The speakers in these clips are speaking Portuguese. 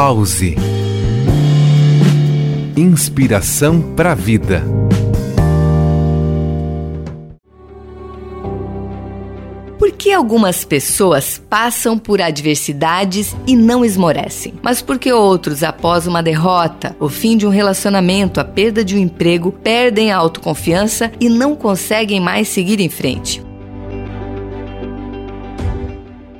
Pause. Inspiração para a vida. Por que algumas pessoas passam por adversidades e não esmorecem? Mas por que outros, após uma derrota, o fim de um relacionamento, a perda de um emprego, perdem a autoconfiança e não conseguem mais seguir em frente?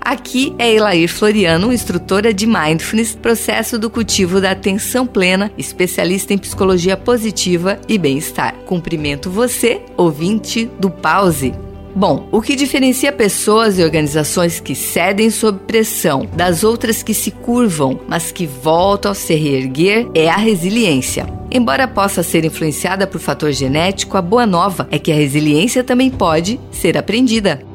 Aqui é Elair Floriano, instrutora de Mindfulness, processo do cultivo da atenção plena, especialista em psicologia positiva e bem-estar. Cumprimento você, ouvinte do Pause. Bom, o que diferencia pessoas e organizações que cedem sob pressão das outras que se curvam, mas que voltam a se reerguer, é a resiliência. Embora possa ser influenciada por fator genético, a boa nova é que a resiliência também pode ser aprendida.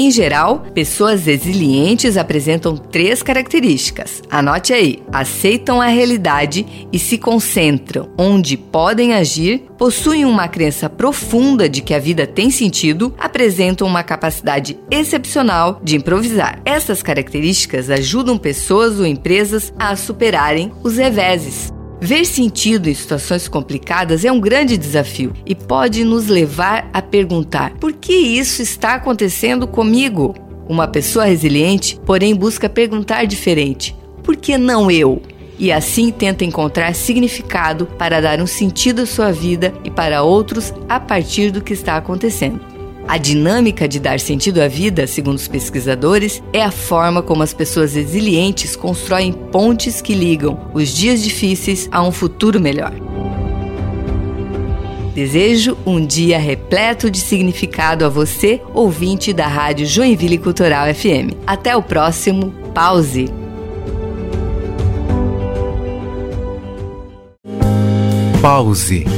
Em geral, pessoas resilientes apresentam três características. Anote aí: aceitam a realidade e se concentram onde podem agir, possuem uma crença profunda de que a vida tem sentido, apresentam uma capacidade excepcional de improvisar. Essas características ajudam pessoas ou empresas a superarem os reveses. Ver sentido em situações complicadas é um grande desafio e pode nos levar a perguntar: por que isso está acontecendo comigo? Uma pessoa resiliente, porém, busca perguntar diferente: por que não eu? E assim tenta encontrar significado para dar um sentido à sua vida e para outros a partir do que está acontecendo. A dinâmica de dar sentido à vida, segundo os pesquisadores, é a forma como as pessoas resilientes constroem pontes que ligam os dias difíceis a um futuro melhor. Desejo um dia repleto de significado a você, ouvinte da Rádio Joinville Cultural FM. Até o próximo Pause. Pause